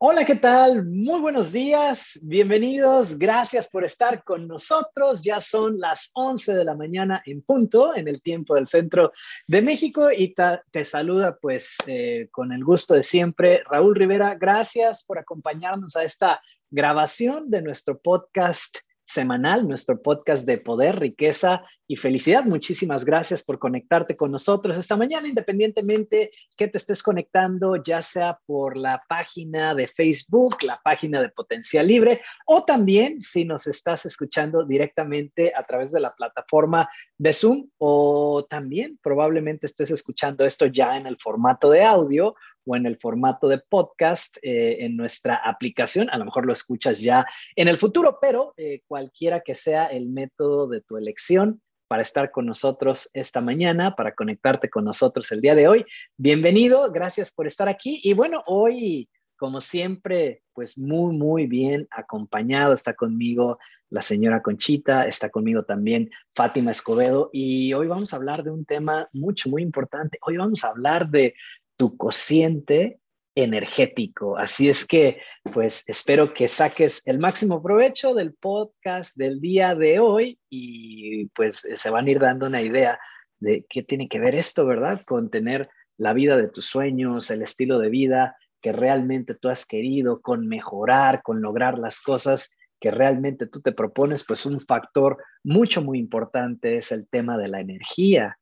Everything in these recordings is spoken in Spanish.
Hola, ¿qué tal? Muy buenos días, bienvenidos, gracias por estar con nosotros. Ya son las 11 de la mañana en punto, en el tiempo del centro de México y te saluda pues eh, con el gusto de siempre Raúl Rivera. Gracias por acompañarnos a esta grabación de nuestro podcast semanal, nuestro podcast de poder, riqueza y felicidad. Muchísimas gracias por conectarte con nosotros esta mañana, independientemente que te estés conectando, ya sea por la página de Facebook, la página de Potencial Libre, o también si nos estás escuchando directamente a través de la plataforma de Zoom, o también probablemente estés escuchando esto ya en el formato de audio o en el formato de podcast eh, en nuestra aplicación. A lo mejor lo escuchas ya en el futuro, pero eh, cualquiera que sea el método de tu elección para estar con nosotros esta mañana, para conectarte con nosotros el día de hoy. Bienvenido, gracias por estar aquí. Y bueno, hoy, como siempre, pues muy, muy bien acompañado. Está conmigo la señora Conchita, está conmigo también Fátima Escobedo. Y hoy vamos a hablar de un tema mucho, muy importante. Hoy vamos a hablar de tu cociente energético. Así es que, pues espero que saques el máximo provecho del podcast del día de hoy y pues se van a ir dando una idea de qué tiene que ver esto, ¿verdad? Con tener la vida de tus sueños, el estilo de vida que realmente tú has querido, con mejorar, con lograr las cosas que realmente tú te propones, pues un factor mucho, muy importante es el tema de la energía.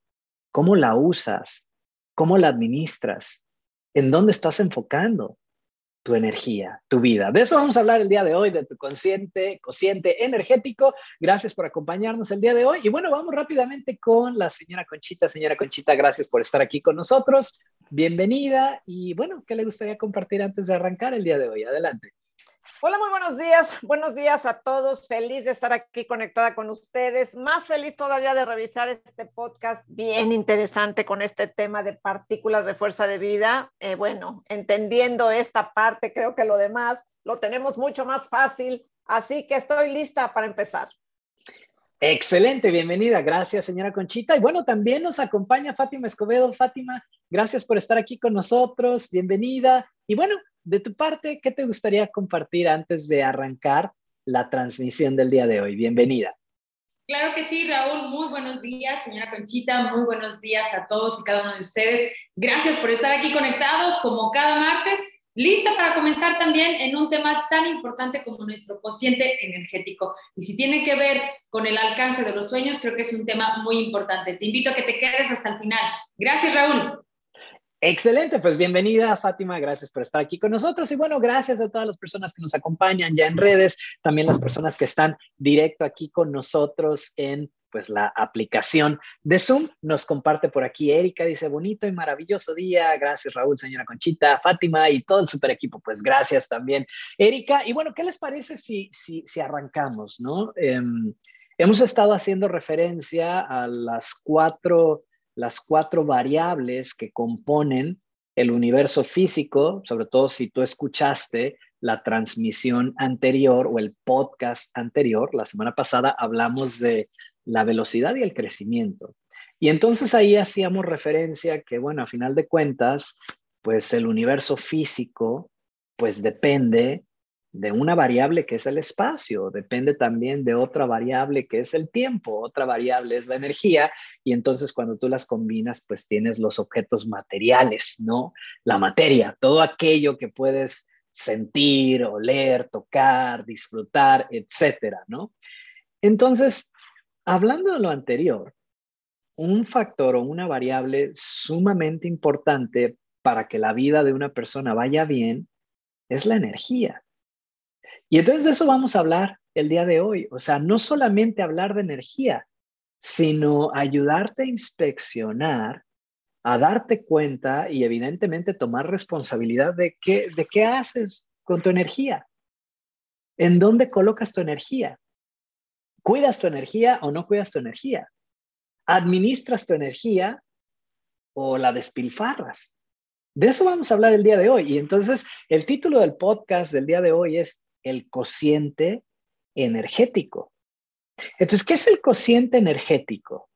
¿Cómo la usas? ¿Cómo la administras? ¿En dónde estás enfocando tu energía, tu vida? De eso vamos a hablar el día de hoy, de tu consciente, cociente energético. Gracias por acompañarnos el día de hoy. Y bueno, vamos rápidamente con la señora Conchita. Señora Conchita, gracias por estar aquí con nosotros. Bienvenida. Y bueno, ¿qué le gustaría compartir antes de arrancar el día de hoy? Adelante. Hola, muy buenos días. Buenos días a todos. Feliz de estar aquí conectada con ustedes. Más feliz todavía de revisar este podcast bien interesante con este tema de partículas de fuerza de vida. Eh, bueno, entendiendo esta parte, creo que lo demás lo tenemos mucho más fácil. Así que estoy lista para empezar. Excelente, bienvenida. Gracias, señora Conchita. Y bueno, también nos acompaña Fátima Escobedo. Fátima, gracias por estar aquí con nosotros. Bienvenida. Y bueno, de tu parte, ¿qué te gustaría compartir antes de arrancar la transmisión del día de hoy? Bienvenida. Claro que sí, Raúl. Muy buenos días, señora Conchita. Muy buenos días a todos y cada uno de ustedes. Gracias por estar aquí conectados como cada martes. Lista para comenzar también en un tema tan importante como nuestro cociente energético. Y si tiene que ver con el alcance de los sueños, creo que es un tema muy importante. Te invito a que te quedes hasta el final. Gracias, Raúl. Excelente, pues bienvenida Fátima, gracias por estar aquí con nosotros y bueno, gracias a todas las personas que nos acompañan ya en redes, también las personas que están directo aquí con nosotros en pues la aplicación de Zoom. Nos comparte por aquí Erika, dice bonito y maravilloso día, gracias Raúl, señora Conchita, Fátima y todo el super equipo, pues gracias también Erika. Y bueno, ¿qué les parece si, si, arrancamos, no? Em, hemos estado haciendo referencia a las cuatro las cuatro variables que componen el universo físico, sobre todo si tú escuchaste la transmisión anterior o el podcast anterior, la semana pasada hablamos de la velocidad y el crecimiento. Y entonces ahí hacíamos referencia que, bueno, a final de cuentas, pues el universo físico, pues depende de una variable que es el espacio, depende también de otra variable que es el tiempo, otra variable es la energía, y entonces cuando tú las combinas, pues tienes los objetos materiales, ¿no? La materia, todo aquello que puedes sentir, oler, tocar, disfrutar, etcétera, ¿no? Entonces, hablando de lo anterior, un factor o una variable sumamente importante para que la vida de una persona vaya bien es la energía. Y entonces de eso vamos a hablar el día de hoy. O sea, no solamente hablar de energía, sino ayudarte a inspeccionar, a darte cuenta y evidentemente tomar responsabilidad de qué, de qué haces con tu energía. ¿En dónde colocas tu energía? ¿Cuidas tu energía o no cuidas tu energía? ¿Administras tu energía o la despilfarras? De eso vamos a hablar el día de hoy. Y entonces el título del podcast del día de hoy es el cociente energético. Entonces, ¿qué es el cociente energético?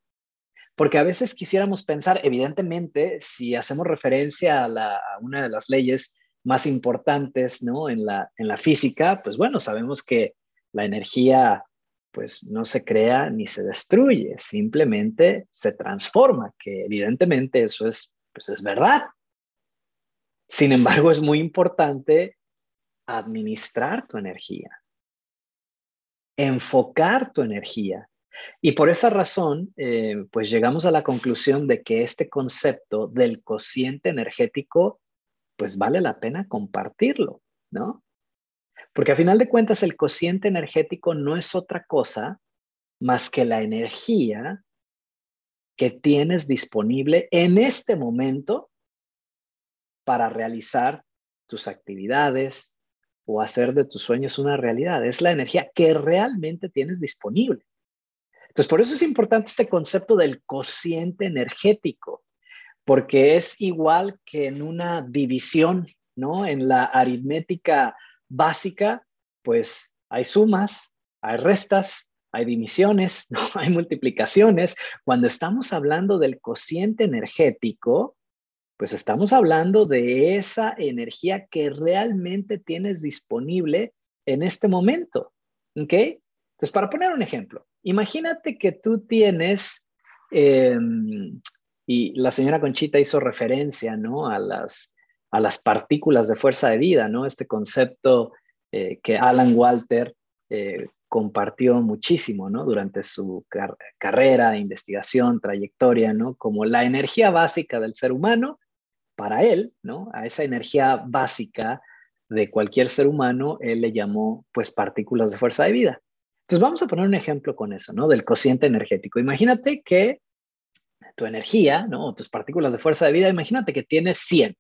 Porque a veces quisiéramos pensar, evidentemente, si hacemos referencia a, una de las leyes más importantes, ¿no? En la, en la física, pues bueno, sabemos que la energía pues no se crea ni se destruye, simplemente se transforma, que evidentemente eso es, pues es verdad. Sin embargo, es muy importante administrar tu energía, enfocar tu energía. Y por esa razón, eh, pues llegamos a la conclusión de que este concepto del cociente energético, pues vale la pena compartirlo, ¿no? Porque a final de cuentas el cociente energético no es otra cosa más que la energía que tienes disponible en este momento para realizar tus actividades o hacer de tus sueños una realidad. Es la energía que realmente tienes disponible. Entonces, por eso es importante este concepto del cociente energético, porque es igual que en una división, ¿no? En la aritmética básica, pues hay sumas, hay restas, hay dimisiones, ¿no? hay multiplicaciones. Cuando estamos hablando del cociente energético, pues estamos hablando de esa energía que realmente tienes disponible en este momento. ¿Ok? Entonces, para poner un ejemplo, imagínate que tú tienes, em, y la señora Conchita hizo referencia, ¿no? A las a las partículas de fuerza de vida, ¿no? Este concepto eh, que Alan Walter eh, compartió muchísimo, ¿no? Durante su carrera, investigación, trayectoria, ¿no? Como la energía básica del ser humano, para él, ¿no? A esa energía básica de cualquier ser humano, él le llamó, pues, partículas de fuerza de vida. Entonces, vamos a poner un ejemplo con eso, ¿no? Del cociente energético. Imagínate que tu energía, ¿no? Tus partículas de fuerza de vida, imagínate que tienes 100,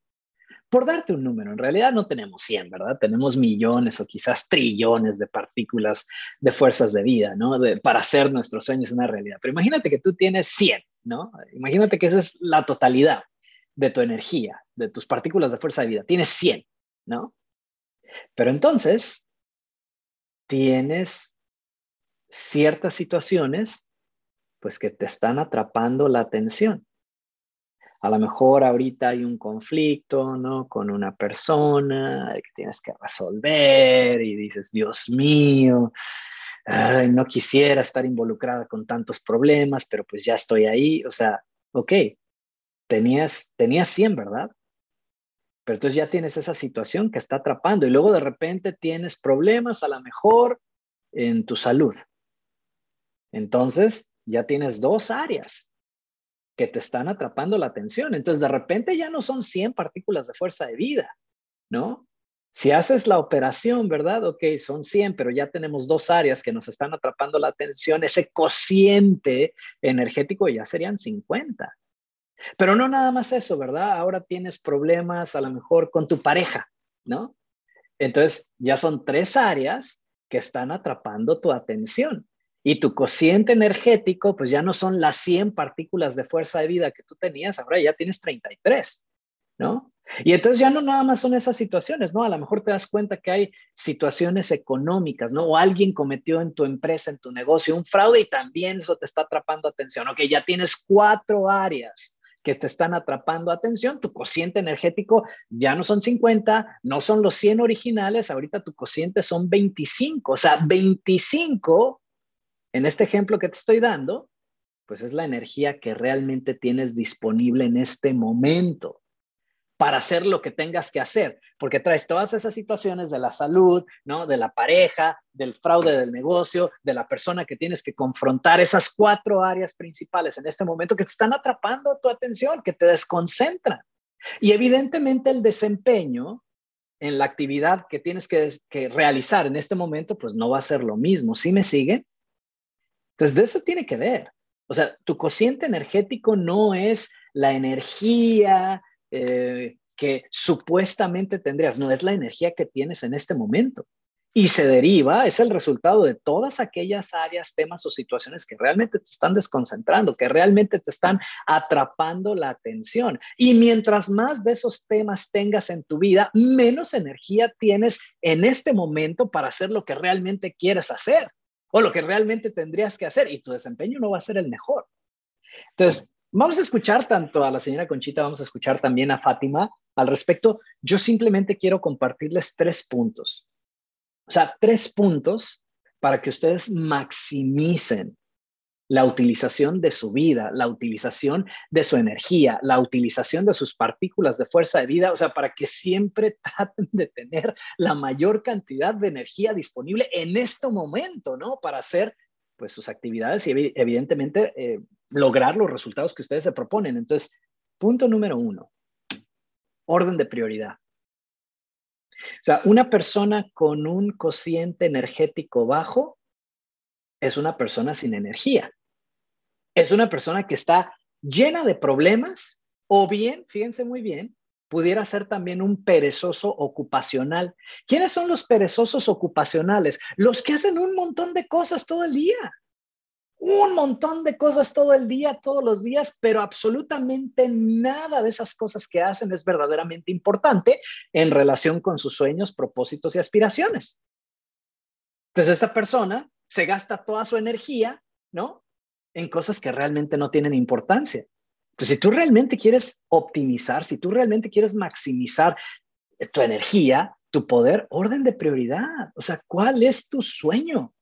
por darte un número, en realidad no tenemos 100, ¿verdad? Tenemos millones o quizás trillones de partículas de fuerzas de vida, ¿no? para hacer nuestros sueños una realidad. Pero imagínate que tú tienes 100, ¿no? Imagínate que esa es la totalidad de tu energía, de tus partículas de fuerza de vida. Tienes 100, ¿no? Pero entonces, tienes ciertas situaciones, pues que te están atrapando la atención a lo mejor ahorita hay un conflicto, ¿no? Con una persona que tienes que resolver y dices, Dios mío, no quisiera estar involucrada con tantos problemas, pero pues ya estoy ahí. O sea, ok, tenías, tenías 100, ¿verdad? Pero entonces ya tienes esa situación que está atrapando y luego de repente tienes problemas a lo mejor en tu salud. Entonces ya tienes dos áreas que te están atrapando la atención. Entonces, de repente ya no son 100 partículas de fuerza de vida, ¿no? Si haces la operación, ¿verdad? Ok, son 100, pero ya tenemos dos áreas que nos están atrapando la atención. Ese cociente energético ya serían 50. Pero no nada más eso, ¿verdad? Ahora tienes problemas a lo mejor con tu pareja, ¿no? Entonces, ya son tres áreas que están atrapando tu atención. Y tu cociente energético, pues ya no son las 100 partículas de fuerza de vida que tú tenías, ahora ya tienes 33, ¿no? Y entonces ya no nada más son esas situaciones, ¿no? A lo mejor te das cuenta que hay situaciones económicas, ¿no? O alguien cometió en tu empresa, en tu negocio, un fraude y también eso te está atrapando atención. Ok, ya tienes cuatro áreas que te están atrapando. Atención, tu cociente energético ya no son 50, no son los 100 originales, ahorita tu cociente son 25, o sea, 25 en este ejemplo que te estoy dando, pues es la energía que realmente tienes disponible en este momento para hacer lo que tengas que hacer, porque traes todas esas situaciones de la salud, ¿no? De la pareja, del fraude del negocio, de la persona que tienes que confrontar, esas cuatro áreas principales en este momento que te están atrapando tu atención, que te desconcentran. Y evidentemente el desempeño en la actividad que tienes que, que realizar en este momento, pues no va a ser lo mismo. ¿Sí me siguen? Entonces, de eso tiene que ver. O sea, tu cociente energético no es la energía eh, que supuestamente tendrías, no es la energía que tienes en este momento. Y se deriva, es el resultado de todas aquellas áreas, temas o situaciones que realmente te están desconcentrando, que realmente te están atrapando la atención. Y mientras más de esos temas tengas en tu vida, menos energía tienes en este momento para hacer lo que realmente quieres hacer o lo que realmente tendrías que hacer y tu desempeño no va a ser el mejor. Entonces, Vamos a escuchar tanto a la señora Conchita, vamos a escuchar también a Fátima al respecto. Yo simplemente quiero compartirles tres puntos. O sea, tres puntos para que ustedes maximicen la utilización de su vida, la utilización de su energía, la utilización de sus partículas de fuerza de vida, o sea, para que siempre traten de tener la mayor cantidad de energía disponible en este momento, ¿no? Para hacer pues sus actividades y evidentemente eh, lograr los resultados que ustedes se proponen. Entonces, punto número uno, orden de prioridad. O sea, una persona con un cociente energético bajo es una persona sin energía es una persona que está llena de problemas o bien, fíjense muy bien, pudiera ser también un perezoso ocupacional. ¿Quiénes son los perezosos ocupacionales? Los que hacen un montón de cosas todo el día. Un montón de cosas todo el día, todos los días, pero absolutamente nada de esas cosas que hacen es verdaderamente importante en relación con sus sueños, propósitos y aspiraciones. Entonces, esta persona se gasta toda su energía, ¿no? en cosas que realmente no tienen importancia. Entonces, si tú realmente quieres optimizar, si tú realmente quieres maximizar tu energía, tu poder, orden de prioridad. O sea, ¿cuál es tu sueño?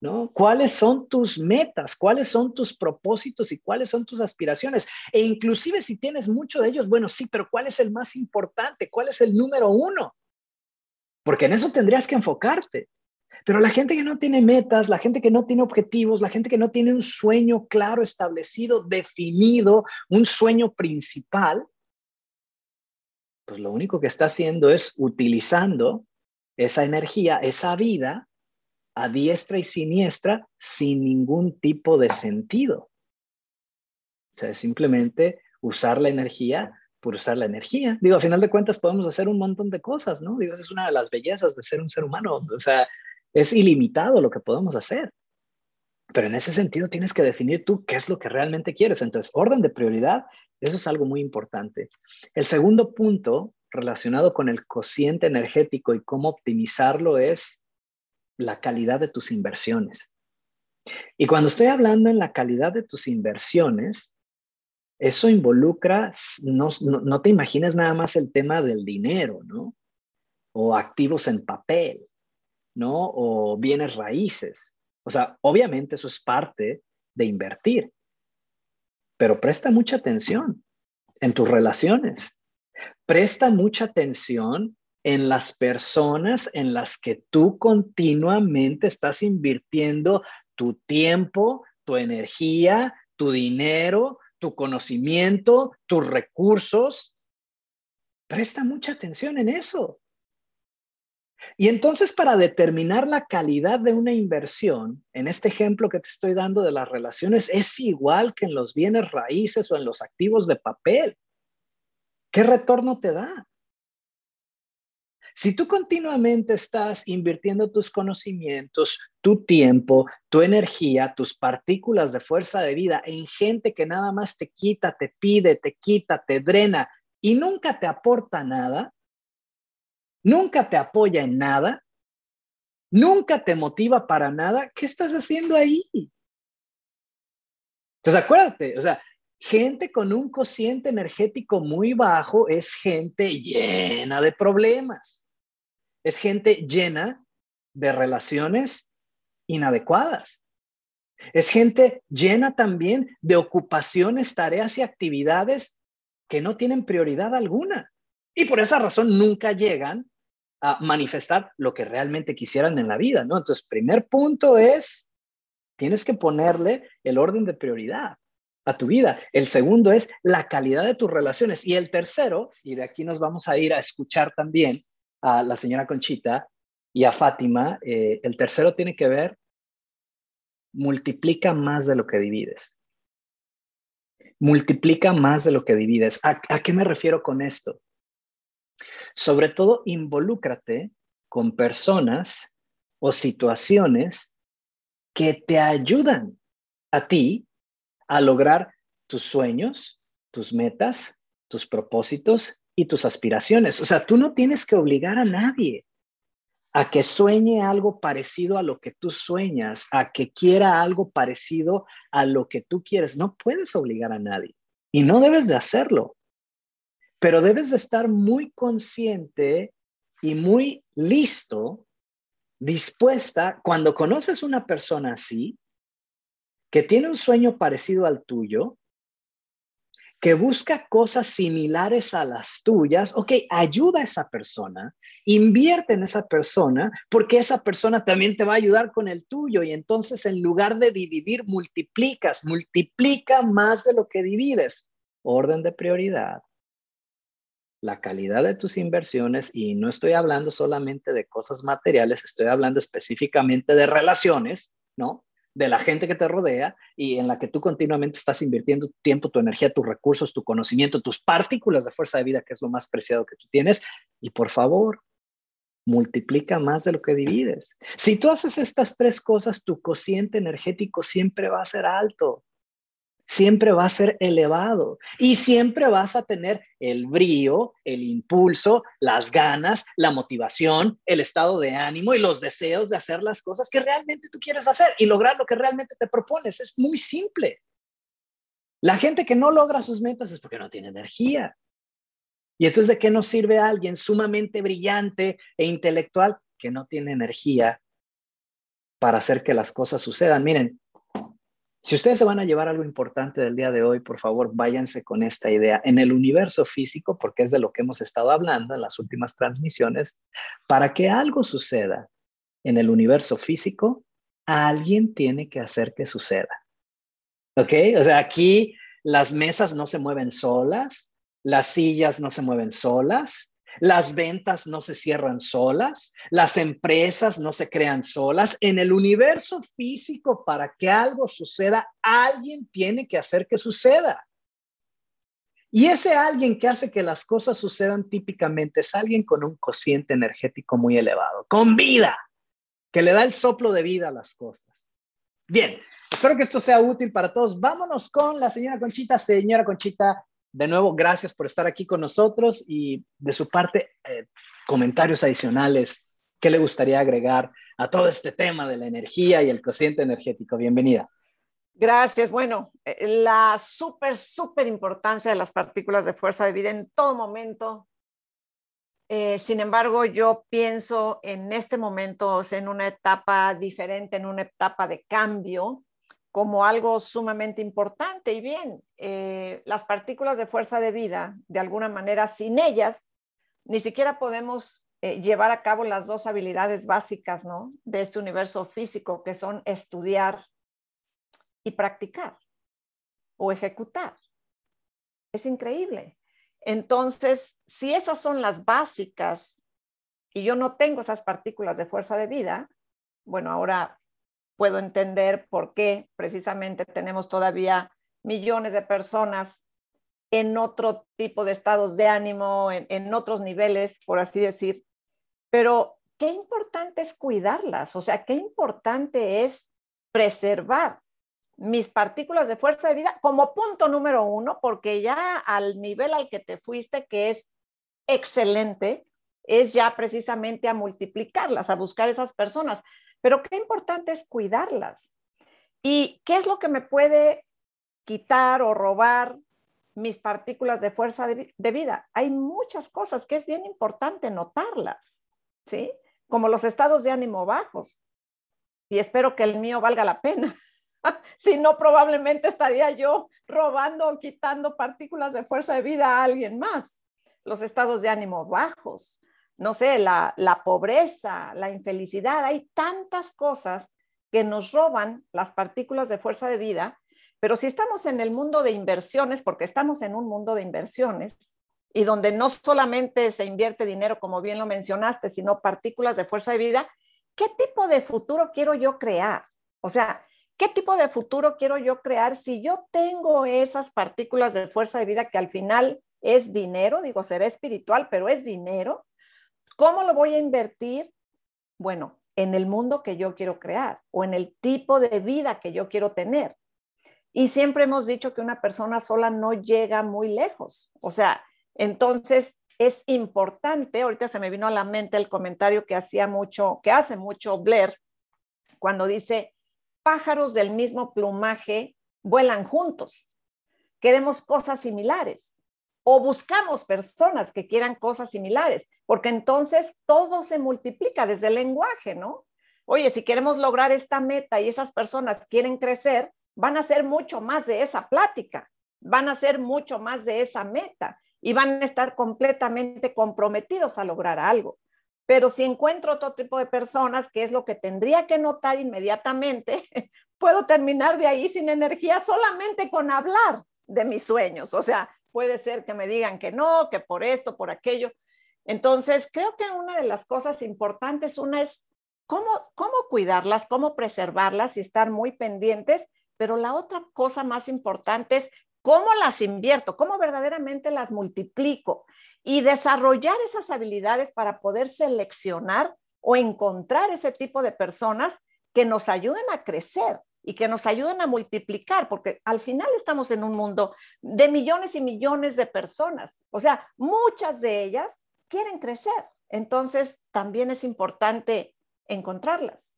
¿No? ¿Cuáles son tus metas? ¿Cuáles son tus propósitos y cuáles son tus aspiraciones? E inclusive si tienes mucho de ellos, bueno, sí, pero ¿cuál es el más importante? ¿Cuál es el número uno? Porque en eso tendrías que enfocarte. Pero la gente que no tiene metas, la gente que no tiene objetivos, la gente que no tiene un sueño claro, establecido, definido, un sueño principal, pues lo único que está haciendo es utilizando esa energía, esa vida a diestra y siniestra sin ningún tipo de sentido. O sea, simplemente usar la energía por usar la energía. Digo, a final de cuentas podemos hacer un montón de cosas, ¿no? Digo, esa es una de las bellezas de ser un ser humano. O sea, es ilimitado lo que podemos hacer. Pero en ese sentido tienes que definir tú qué es lo que realmente quieres. Entonces, orden de prioridad, eso es algo muy importante. El segundo punto relacionado con el cociente energético y cómo optimizarlo es la calidad de tus inversiones. Y cuando estoy hablando en la calidad de tus inversiones, eso involucra, no, no, te imagines nada más el tema del dinero, ¿no? O activos en papel. ¿No? O bienes raíces. O sea, obviamente eso es parte de invertir, pero presta mucha atención en tus relaciones. Presta mucha atención en las personas en las que tú continuamente estás invirtiendo tu tiempo, tu energía, tu dinero, tu conocimiento, tus recursos. Presta mucha atención en eso. Y entonces para determinar la calidad de una inversión, en este ejemplo que te estoy dando de las relaciones, es igual que en los bienes raíces o en los activos de papel. ¿Qué retorno te da? Si tú continuamente estás invirtiendo tus conocimientos, tu tiempo, tu energía, tus partículas de fuerza de vida en gente que nada más te quita, te pide, te quita, te drena y nunca te aporta nada, nunca te apoya en nada, nunca te motiva para nada, ¿qué estás haciendo ahí? Entonces, acuérdate, o sea, gente con un cociente energético muy bajo es gente llena de problemas, es gente llena de relaciones inadecuadas. Es gente llena también de ocupaciones, tareas y actividades que no tienen prioridad alguna. Y por esa razón nunca llegan a manifestar lo que realmente quisieran en la vida, ¿no? Entonces, primer punto es, tienes que ponerle el orden de prioridad a tu vida. El segundo es la calidad de tus relaciones. Y el tercero, y de aquí nos vamos a ir a escuchar también a la señora Conchita y a Fátima, eh, el tercero tiene que ver, multiplica más de lo que divides. Multiplica más de lo que divides. ¿A, a qué me refiero con esto? Sobre todo, involúcrate con personas o situaciones que te ayudan a ti a lograr tus sueños, tus metas, tus propósitos y tus aspiraciones. O sea, tú no tienes que obligar a nadie a que sueñe algo parecido a lo que tú sueñas, a que quiera algo parecido a lo que tú quieres. No puedes obligar a nadie y no debes de hacerlo, pero debes de estar muy consciente y muy listo, dispuesta, cuando conoces una persona así, que tiene un sueño parecido al tuyo, que busca cosas similares a las tuyas, ok, ayuda a esa persona, invierte en esa persona, porque esa persona también te va a ayudar con el tuyo y entonces en lugar de dividir, multiplicas, multiplica más de lo que divides. Orden de prioridad, la calidad de tus inversiones y no estoy hablando solamente de cosas materiales, estoy hablando específicamente de relaciones, ¿no? de la gente que te rodea y en la que tú continuamente estás invirtiendo tu tiempo, tu energía, tus recursos, tu conocimiento, tus partículas de fuerza de vida, que es lo más preciado que tú tienes. Y por favor, multiplica más de lo que divides. Si tú haces estas tres cosas, tu cociente energético siempre va a ser alto siempre va a ser elevado y siempre vas a tener el brío, el impulso, las ganas, la motivación, el estado de ánimo y los deseos de hacer las cosas que realmente tú quieres hacer y lograr lo que realmente te propones. Es muy simple. La gente que no logra sus metas es porque no tiene energía. Y entonces, ¿de qué nos sirve alguien sumamente brillante e intelectual que no tiene energía para hacer que las cosas sucedan? Miren, si ustedes se van a llevar algo importante del día de hoy, por favor, váyanse con esta idea. En el universo físico, porque es de lo que hemos estado hablando en las últimas transmisiones, para que algo suceda en el universo físico, alguien tiene que hacer que suceda. ¿Ok? O sea, aquí las mesas no se mueven solas, las sillas no se mueven solas, las ventas no se cierran solas, las empresas no se crean solas. En el universo físico, para que algo suceda, alguien tiene que hacer que suceda. Y ese alguien que hace que las cosas sucedan típicamente es alguien con un cociente energético muy elevado, con vida, que le da el soplo de vida a las cosas. Bien, espero que esto sea útil para todos. Vámonos con la señora Conchita. Señora Conchita, de nuevo, gracias por estar aquí con nosotros y de su parte, eh, comentarios adicionales. ¿Qué le gustaría agregar a todo este tema de la energía y el cociente energético? Bienvenida. Gracias. Bueno, eh, la súper, súper importancia de las partículas de fuerza de vida en todo momento. Eh, sin embargo, yo pienso en este momento, en una etapa diferente, en una etapa de cambio, como algo sumamente importante. Y bien, eh, las partículas de fuerza de vida, de alguna manera, sin ellas, ni siquiera podemos eh, llevar a cabo las dos habilidades básicas ¿no? de este universo físico, que son estudiar y practicar o ejecutar. Es increíble. Entonces, si esas son las básicas y yo no tengo esas partículas de fuerza de vida, bueno, ahora puedo entender por qué precisamente tenemos todavía millones de personas en otro tipo de estados de ánimo, en, otros niveles, por así decir. Pero qué importante es cuidarlas, o sea, qué importante es preservar mis partículas de fuerza de vida como punto número uno, porque ya al nivel al que te fuiste, que es excelente, es ya precisamente a multiplicarlas, a buscar esas personas. Pero qué importante es cuidarlas. ¿Y qué es lo que me puede quitar o robar mis partículas de fuerza de, vida? Hay muchas cosas que es bien importante notarlas, ¿sí? Como los estados de ánimo bajos. Y espero que el mío valga la pena. si no, probablemente estaría yo robando o quitando partículas de fuerza de vida a alguien más. Los estados de ánimo bajos, no sé, la, pobreza, la infelicidad, hay tantas cosas que nos roban las partículas de fuerza de vida, pero si estamos en el mundo de inversiones, porque estamos en un mundo de inversiones, y donde no solamente se invierte dinero, como bien lo mencionaste, sino partículas de fuerza de vida, ¿qué tipo de futuro quiero yo crear? O sea, ¿qué tipo de futuro quiero yo crear si yo tengo esas partículas de fuerza de vida que al final es dinero, digo, será espiritual, pero es dinero? ¿Cómo lo voy a invertir? Bueno, en el mundo que yo quiero crear o en el tipo de vida que yo quiero tener. Y siempre hemos dicho que una persona sola no llega muy lejos. O sea, entonces es importante, ahorita se me vino a la mente el comentario que hacía mucho, que hace mucho Blair, cuando dice, pájaros del mismo plumaje vuelan juntos. Queremos cosas similares o buscamos personas que quieran cosas similares, porque entonces todo se multiplica desde el lenguaje, ¿no? Oye, si queremos lograr esta meta y esas personas quieren crecer, van a hacer mucho más de esa plática, van a hacer mucho más de esa meta y van a estar completamente comprometidos a lograr algo. Pero si encuentro otro tipo de personas, que es lo que tendría que notar inmediatamente, puedo terminar de ahí sin energía solamente con hablar de mis sueños. O sea, puede ser que me digan que no, que por esto, por aquello. Entonces, creo que una de las cosas importantes, una es cómo, cómo cuidarlas, cómo preservarlas y estar muy pendientes, pero la otra cosa más importante es cómo las invierto, cómo verdaderamente las multiplico y desarrollar esas habilidades para poder seleccionar o encontrar ese tipo de personas que nos ayuden a crecer y que nos ayuden a multiplicar, porque al final estamos en un mundo de millones y millones de personas. O sea, muchas de ellas quieren crecer. Entonces, también es importante encontrarlas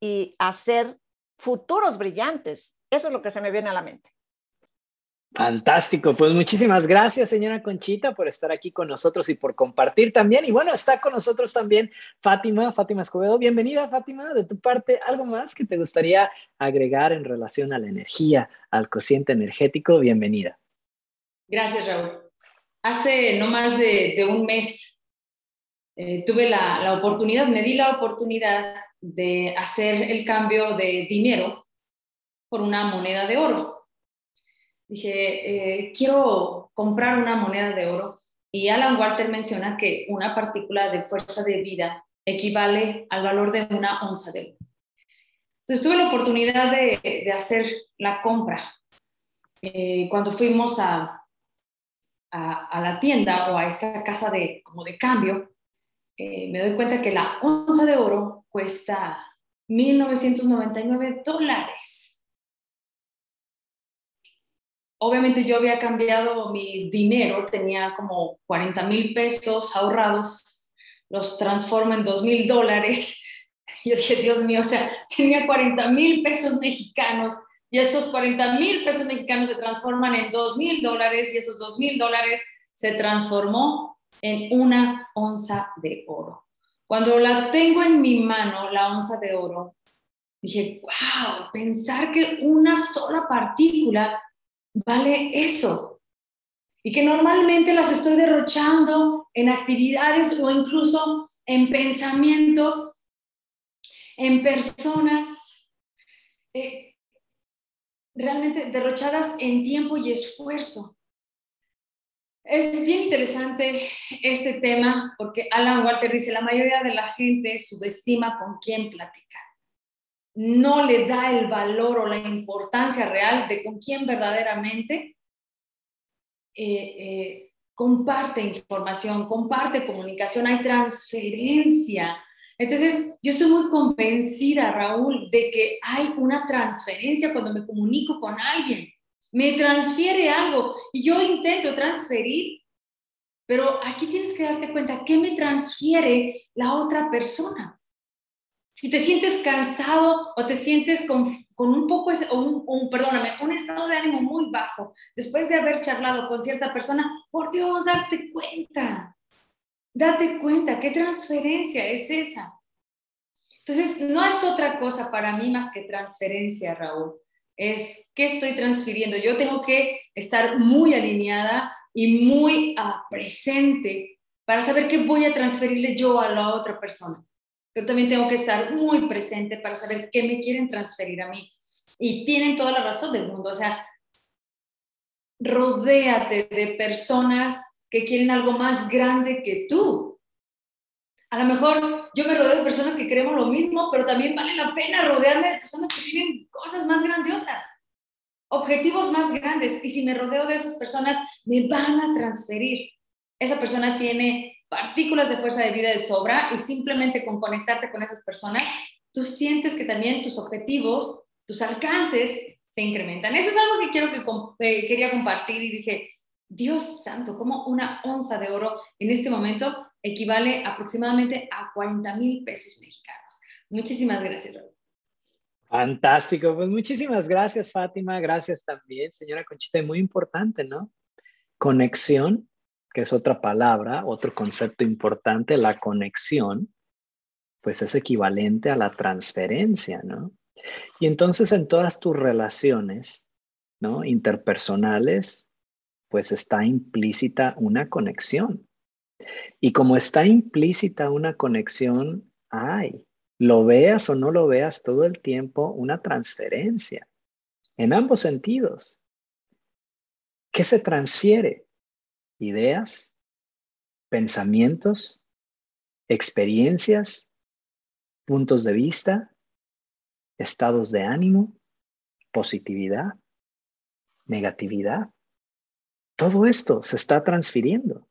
y hacer futuros brillantes. Eso es lo que se me viene a la mente. Fantástico, pues muchísimas gracias, señora Conchita, por estar aquí con nosotros y por compartir también. Y bueno, está con nosotros también Fátima, Fátima Escobedo. Bienvenida, Fátima. De tu parte, ¿algo más que te gustaría agregar en relación a la energía, al cociente energético? Bienvenida. Gracias, Raúl. Hace no más de, un mes eh, tuve la, la oportunidad, me di la oportunidad de hacer el cambio de dinero por una moneda de oro dije, eh, quiero comprar una moneda de oro. Y Alan Walter menciona que una partícula de fuerza de vida equivale al valor de una onza de oro. Entonces tuve la oportunidad de, hacer la compra. Eh, cuando fuimos a, a, la tienda o a esta casa de, como de cambio, eh, me doy cuenta que la onza de oro cuesta 1.999 dólares. Obviamente yo había cambiado mi dinero, tenía como 40 mil pesos ahorrados, los transformo en 2 mil dólares. Yo dije, Dios mío, o sea, tenía 40 mil pesos mexicanos y esos 40 mil pesos mexicanos se transforman en 2 mil dólares y esos 2 mil dólares se transformó en una onza de oro. Cuando la tengo en mi mano, la onza de oro, dije, wow, pensar que una sola partícula vale eso. Y que normalmente las estoy derrochando en actividades o incluso en pensamientos, en personas, eh, realmente derrochadas en tiempo y esfuerzo. Es bien interesante este tema porque Alan Walter dice, la mayoría de la gente subestima con quién platicar no le da el valor o la importancia real de con quién verdaderamente eh, eh, comparte información, comparte comunicación, hay transferencia. Entonces, yo estoy muy convencida, Raúl, de que hay una transferencia cuando me comunico con alguien. Me transfiere algo y yo intento transferir, pero aquí tienes que darte cuenta qué me transfiere la otra persona si te sientes cansado o te sientes con, un poco, o un, perdóname, un estado de ánimo muy bajo, después de haber charlado con cierta persona, por Dios, date cuenta, date cuenta, ¿qué transferencia es esa? Entonces, no es otra cosa para mí más que transferencia, Raúl. Es qué estoy transfiriendo. Yo tengo que estar muy alineada y muy uh, presente para saber qué voy a transferirle yo a la otra persona pero también tengo que estar muy presente para saber qué me quieren transferir a mí. Y tienen toda la razón del mundo, o sea, rodéate de personas que quieren algo más grande que tú. A lo mejor yo me rodeo de personas que queremos lo mismo, pero también vale la pena rodearme de personas que tienen cosas más grandiosas, objetivos más grandes. Y si me rodeo de esas personas, me van a transferir. Esa persona tiene partículas de fuerza de vida de sobra y simplemente con conectarte con esas personas, tú sientes que también tus objetivos, tus alcances se incrementan. Eso es algo que quiero que eh, quería compartir y dije, Dios santo, como una onza de oro en este momento equivale aproximadamente a 40 mil pesos mexicanos. Muchísimas gracias. Fantástico, pues muchísimas gracias, Fátima. Gracias también, señora Conchita. Muy importante, ¿no? Conexión, que es otra palabra, otro concepto importante, la conexión, pues es equivalente a la transferencia, ¿no? Y entonces en todas tus relaciones, ¿no? Interpersonales, pues está implícita una conexión. Y como está implícita una conexión, hay, lo veas o no lo veas todo el tiempo, una transferencia en ambos sentidos. ¿Qué se transfiere? Ideas, pensamientos, experiencias, puntos de vista, estados de ánimo, positividad, negatividad. Todo esto se está transfiriendo.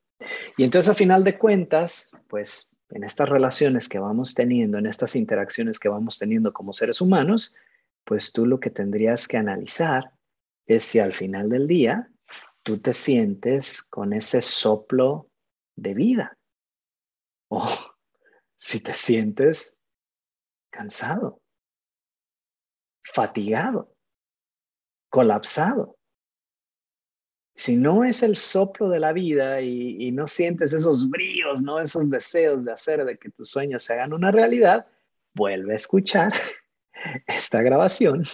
Y entonces a final de cuentas, pues en estas relaciones que vamos teniendo, en estas interacciones que vamos teniendo como seres humanos, pues tú lo que tendrías que analizar es si al final del día tú te sientes con ese soplo de vida o si te sientes cansado, fatigado, colapsado. Si no es el soplo de la vida y, no sientes esos bríos, ¿no? esos deseos de hacer de que tus sueños se hagan una realidad, vuelve a escuchar esta grabación,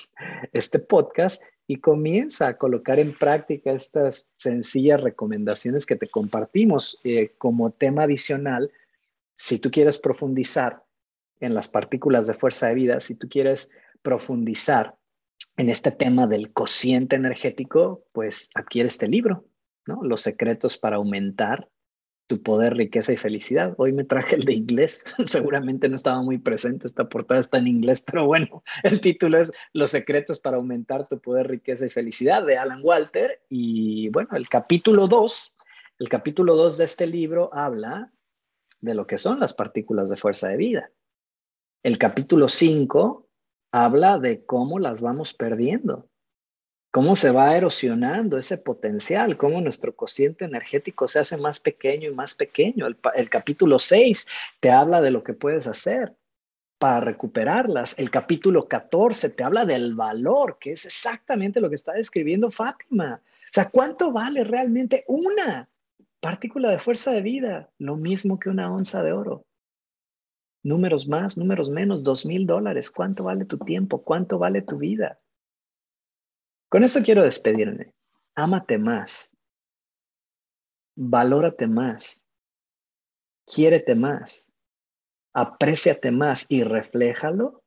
este podcast y comienza a colocar en práctica estas sencillas recomendaciones que te compartimos eh, como tema adicional. Si tú quieres profundizar en las partículas de fuerza de vida, si tú quieres profundizar en este tema del cociente energético, pues adquiere este libro, ¿no? Los secretos para aumentar tu poder, riqueza y felicidad. Hoy me traje el de inglés, seguramente no estaba muy presente, esta portada está en inglés, pero bueno, el título es Los secretos para aumentar tu poder, riqueza y felicidad de Alan Walter. Y bueno, el capítulo 2, el capítulo 2 de este libro habla de lo que son las partículas de fuerza de vida. El capítulo 5 habla de cómo las vamos perdiendo, cómo se va erosionando ese potencial, cómo nuestro cociente energético se hace más pequeño y más pequeño. El, capítulo 6 te habla de lo que puedes hacer para recuperarlas. El capítulo 14 te habla del valor, que es exactamente lo que está describiendo Fátima. O sea, ¿cuánto vale realmente una partícula de fuerza de vida? Lo mismo que una onza de oro números más, números menos, dos mil dólares. ¿Cuánto vale tu tiempo? ¿Cuánto vale tu vida? Con eso quiero despedirme. Ámate más. Valórate más. Quiérete más. Apréciate más y refléjalo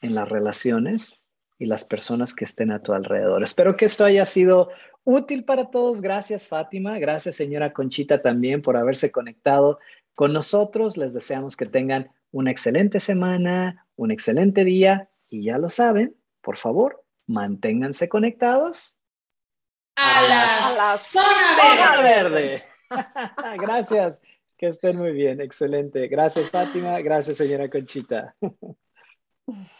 en las relaciones y las personas que estén a tu alrededor. Espero que esto haya sido útil para todos. Gracias, Fátima. Gracias, señora Conchita, también por haberse conectado con nosotros. Les deseamos que tengan una excelente semana, un excelente día y ya lo saben, por favor, manténganse conectados a, la, zona verde. Gracias, que estén muy bien, excelente. Gracias Fátima, gracias señora Conchita.